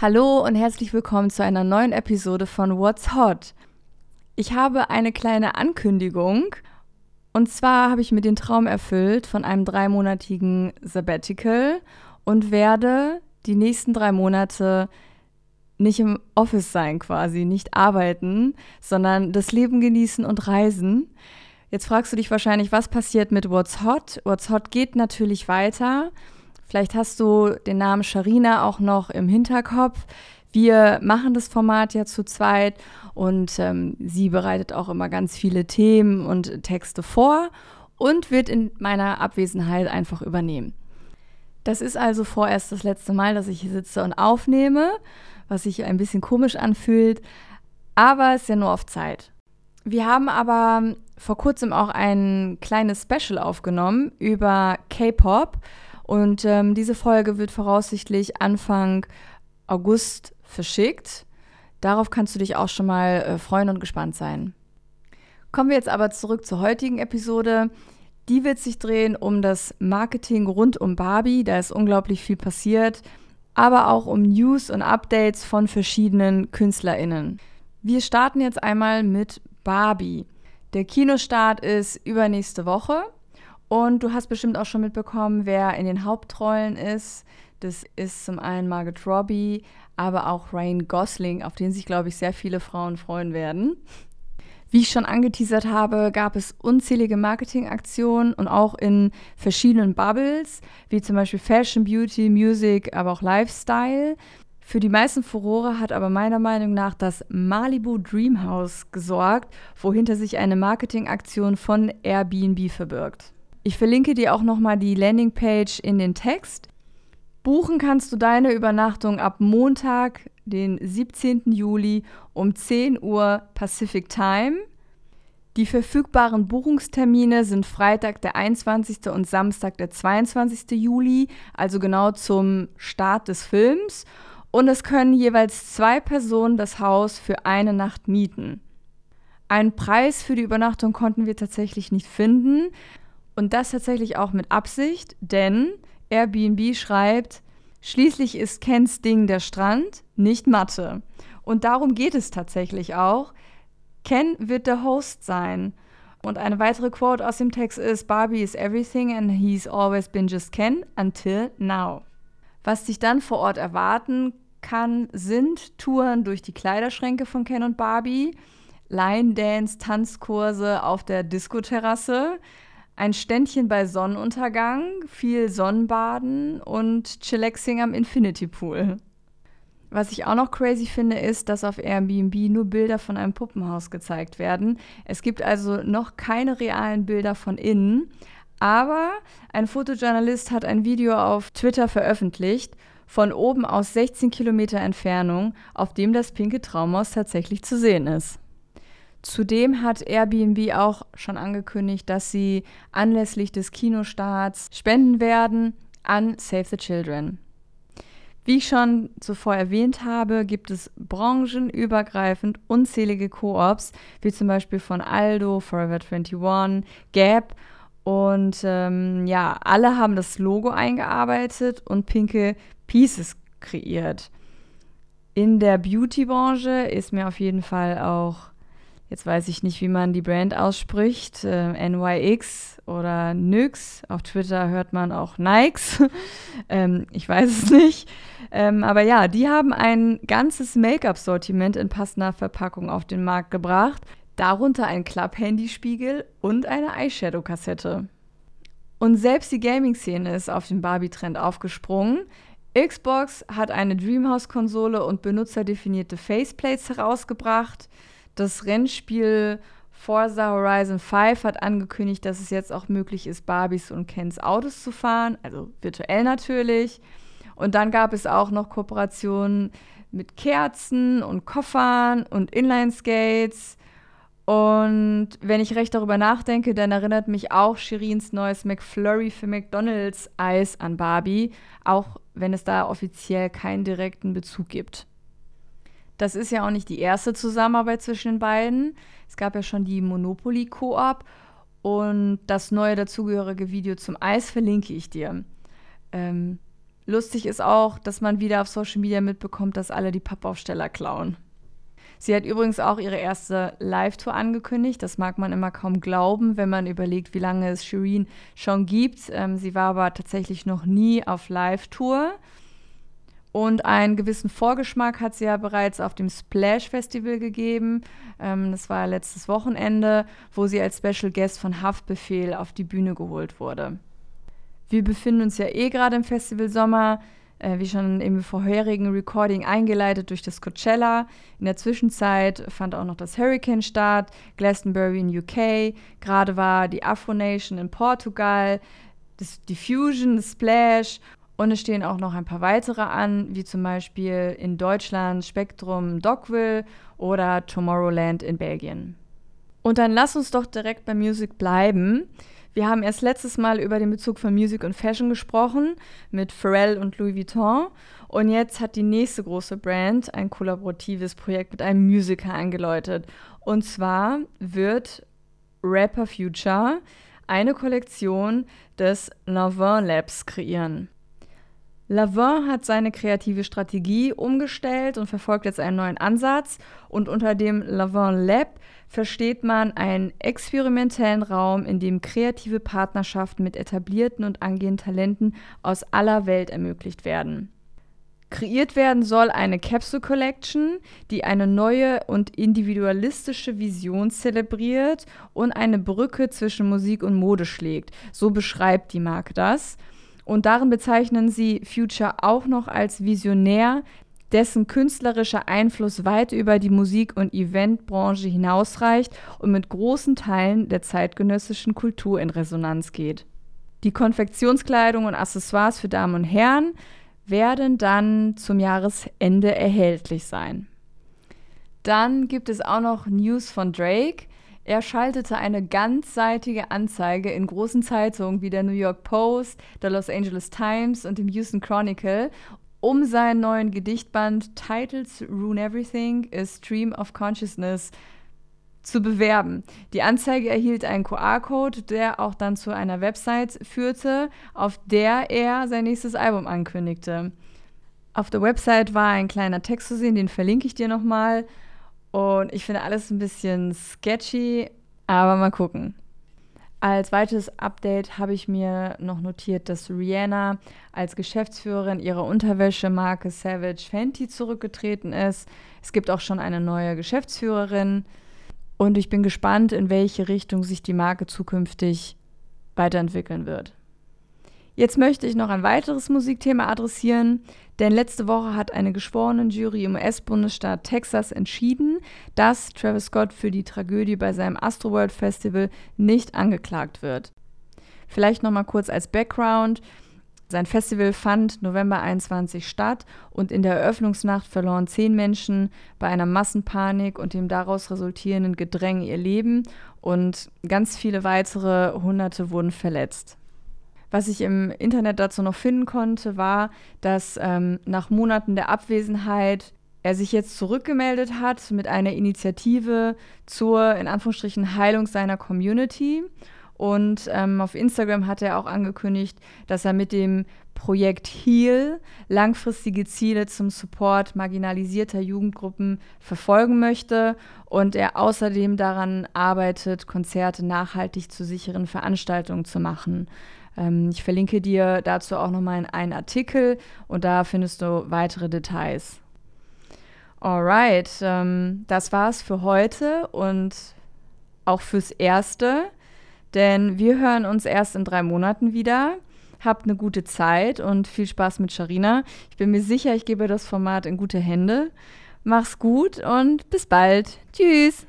Hallo und herzlich willkommen zu einer neuen Episode von What's Hot. Ich habe eine kleine Ankündigung. Und zwar habe ich mir den Traum erfüllt von einem dreimonatigen Sabbatical und werde die nächsten drei Monate nicht im Office sein quasi, nicht arbeiten, sondern das Leben genießen und reisen. Jetzt fragst du dich wahrscheinlich, was passiert mit What's Hot? What's Hot geht natürlich weiter. Vielleicht hast du den Namen Sharina auch noch im Hinterkopf. Wir machen das Format ja zu zweit und ähm, sie bereitet auch immer ganz viele Themen und Texte vor und wird in meiner Abwesenheit einfach übernehmen. Das ist also vorerst das letzte Mal, dass ich hier sitze und aufnehme, was sich ein bisschen komisch anfühlt, aber es ist ja nur auf Zeit. Wir haben aber vor kurzem auch ein kleines Special aufgenommen über K-Pop und ähm, diese Folge wird voraussichtlich Anfang August verschickt. Darauf kannst du dich auch schon mal äh, freuen und gespannt sein. Kommen wir jetzt aber zurück zur heutigen Episode. Die wird sich drehen um das Marketing rund um Barbie. Da ist unglaublich viel passiert, aber auch um News und Updates von verschiedenen KünstlerInnen. Wir starten jetzt einmal mit Barbie. Der Kinostart ist übernächste Woche. Und du hast bestimmt auch schon mitbekommen, wer in den Hauptrollen ist. Das ist zum einen Margaret Robbie, aber auch Ryan Gosling, auf den sich, glaube ich, sehr viele Frauen freuen werden. Wie ich schon angeteasert habe, gab es unzählige Marketingaktionen und auch in verschiedenen Bubbles, wie zum Beispiel Fashion, Beauty, Music, aber auch Lifestyle. Für die meisten Furore hat aber meiner Meinung nach das Malibu Dreamhouse gesorgt, wohinter sich eine Marketingaktion von Airbnb verbirgt. Ich verlinke dir auch nochmal die Landingpage in den Text. Buchen kannst du deine Übernachtung ab Montag, den 17. Juli um 10 Uhr Pacific Time. Die verfügbaren Buchungstermine sind Freitag der 21. und Samstag der 22. Juli, also genau zum Start des Films. Und es können jeweils zwei Personen das Haus für eine Nacht mieten. Einen Preis für die Übernachtung konnten wir tatsächlich nicht finden. Und das tatsächlich auch mit Absicht, denn Airbnb schreibt, schließlich ist Kens Ding der Strand, nicht Mathe. Und darum geht es tatsächlich auch. Ken wird der Host sein. Und eine weitere Quote aus dem Text ist: Barbie is everything and he's always been just Ken until now. Was dich dann vor Ort erwarten kann, sind Touren durch die Kleiderschränke von Ken und Barbie, Line Dance, Tanzkurse auf der Diskoterrasse, ein Ständchen bei Sonnenuntergang, viel Sonnenbaden und Chillaxing am Infinity Pool. Was ich auch noch crazy finde, ist, dass auf Airbnb nur Bilder von einem Puppenhaus gezeigt werden. Es gibt also noch keine realen Bilder von innen, aber ein Fotojournalist hat ein Video auf Twitter veröffentlicht, von oben aus 16 Kilometer Entfernung, auf dem das pinke Traumhaus tatsächlich zu sehen ist. Zudem hat Airbnb auch schon angekündigt, dass sie anlässlich des Kinostarts spenden werden an Save the Children. Wie ich schon zuvor erwähnt habe, gibt es branchenübergreifend unzählige Koops, wie zum Beispiel von Aldo, Forever 21, Gap und ähm, ja, alle haben das Logo eingearbeitet und pinke Pieces kreiert. In der Beauty-Branche ist mir auf jeden Fall auch Jetzt weiß ich nicht, wie man die Brand ausspricht. Äh, NYX oder NYX. Auf Twitter hört man auch Nikes. ähm, ich weiß es nicht. Ähm, aber ja, die haben ein ganzes Make-up-Sortiment in passender Verpackung auf den Markt gebracht. Darunter ein Club-Handyspiegel und eine Eyeshadow-Kassette. Und selbst die Gaming-Szene ist auf den Barbie-Trend aufgesprungen. Xbox hat eine Dreamhouse-Konsole und benutzerdefinierte Faceplates herausgebracht. Das Rennspiel Forza Horizon 5 hat angekündigt, dass es jetzt auch möglich ist, Barbies und Kens Autos zu fahren, also virtuell natürlich. Und dann gab es auch noch Kooperationen mit Kerzen und Koffern und Inline-Skates. Und wenn ich recht darüber nachdenke, dann erinnert mich auch Shirins neues McFlurry für McDonald's Eis an Barbie, auch wenn es da offiziell keinen direkten Bezug gibt. Das ist ja auch nicht die erste Zusammenarbeit zwischen den beiden. Es gab ja schon die Monopoly Koop und das neue dazugehörige Video zum Eis verlinke ich dir. Ähm, Lustig ist auch, dass man wieder auf Social Media mitbekommt, dass alle die Pappaufsteller klauen. Sie hat übrigens auch ihre erste Live-Tour angekündigt. Das mag man immer kaum glauben, wenn man überlegt, wie lange es Shireen schon gibt. Ähm, sie war aber tatsächlich noch nie auf Live-Tour. Und einen gewissen Vorgeschmack hat sie ja bereits auf dem Splash Festival gegeben. Ähm, das war letztes Wochenende, wo sie als Special Guest von Haftbefehl auf die Bühne geholt wurde. Wir befinden uns ja eh gerade im Festival Sommer, äh, wie schon im vorherigen Recording eingeleitet durch das Coachella. In der Zwischenzeit fand auch noch das Hurricane statt, Glastonbury in UK, gerade war die Afro Nation in Portugal, das Diffusion, das Splash und es stehen auch noch ein paar weitere an, wie zum Beispiel in Deutschland Spektrum Dockville oder Tomorrowland in Belgien. Und dann lass uns doch direkt bei Music bleiben. Wir haben erst letztes Mal über den Bezug von Music und Fashion gesprochen mit Pharrell und Louis Vuitton. Und jetzt hat die nächste große Brand ein kollaboratives Projekt mit einem Musiker eingeläutet. Und zwar wird Rapper Future eine Kollektion des Lavin Labs kreieren. Lavin hat seine kreative Strategie umgestellt und verfolgt jetzt einen neuen Ansatz. Und unter dem Lavin Lab versteht man einen experimentellen Raum, in dem kreative Partnerschaften mit etablierten und angehenden Talenten aus aller Welt ermöglicht werden. Kreiert werden soll eine Capsule Collection, die eine neue und individualistische Vision zelebriert und eine Brücke zwischen Musik und Mode schlägt. So beschreibt die Marke das. Und darin bezeichnen sie Future auch noch als Visionär, dessen künstlerischer Einfluss weit über die Musik- und Eventbranche hinausreicht und mit großen Teilen der zeitgenössischen Kultur in Resonanz geht. Die Konfektionskleidung und Accessoires für Damen und Herren werden dann zum Jahresende erhältlich sein. Dann gibt es auch noch News von Drake. Er schaltete eine ganzseitige Anzeige in großen Zeitungen wie der New York Post, der Los Angeles Times und dem Houston Chronicle, um seinen neuen Gedichtband Titles Ruin Everything, a Stream of Consciousness zu bewerben. Die Anzeige erhielt einen QR-Code, der auch dann zu einer Website führte, auf der er sein nächstes Album ankündigte. Auf der Website war ein kleiner Text zu sehen, den verlinke ich dir nochmal. Und ich finde alles ein bisschen sketchy, aber mal gucken. Als weiteres Update habe ich mir noch notiert, dass Rihanna als Geschäftsführerin ihrer Unterwäschemarke Savage Fenty zurückgetreten ist. Es gibt auch schon eine neue Geschäftsführerin und ich bin gespannt, in welche Richtung sich die Marke zukünftig weiterentwickeln wird. Jetzt möchte ich noch ein weiteres Musikthema adressieren, denn letzte Woche hat eine geschworene Jury im US-Bundesstaat Texas entschieden, dass Travis Scott für die Tragödie bei seinem Astroworld Festival nicht angeklagt wird. Vielleicht noch mal kurz als Background. Sein Festival fand November 21 statt und in der Eröffnungsnacht verloren zehn Menschen bei einer Massenpanik und dem daraus resultierenden Gedränge ihr Leben und ganz viele weitere Hunderte wurden verletzt. Was ich im Internet dazu noch finden konnte, war, dass ähm, nach Monaten der Abwesenheit er sich jetzt zurückgemeldet hat mit einer Initiative zur, in Anführungsstrichen, Heilung seiner Community. Und ähm, auf Instagram hat er auch angekündigt, dass er mit dem Projekt HEAL langfristige Ziele zum Support marginalisierter Jugendgruppen verfolgen möchte und er außerdem daran arbeitet, Konzerte nachhaltig zu sicheren Veranstaltungen zu machen. Ähm, ich verlinke dir dazu auch nochmal einen Artikel und da findest du weitere Details. Alright, ähm, das war's für heute und auch fürs Erste, denn wir hören uns erst in drei Monaten wieder. Habt eine gute Zeit und viel Spaß mit Sharina. Ich bin mir sicher, ich gebe das Format in gute Hände. Mach's gut und bis bald. Tschüss.